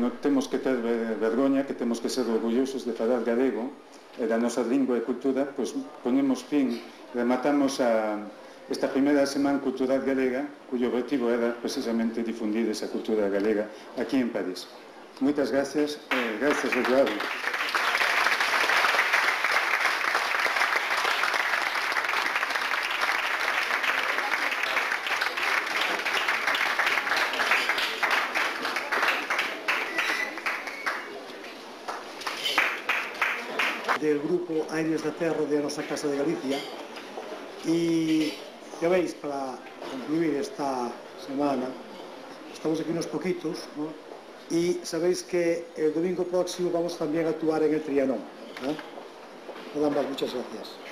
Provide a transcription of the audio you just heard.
non temos que ter vergoña, que temos que ser orgullosos de falar galego e da nosa lingua e cultura, pois ponemos fin, rematamos a esta primeira semana cultural galega, cuyo objetivo era precisamente difundir esa cultura galega aquí en París. Moitas gracias, eh, gracias, Eduardo. Del grupo Aires da Terra de nosa Casa de Galicia. E ya veis, para concluir esta semana estamos aquí unos poquitos y sabéis que el domingo próximo vamos también a actuar en el Trianón ¿eh? Más, muchas gracias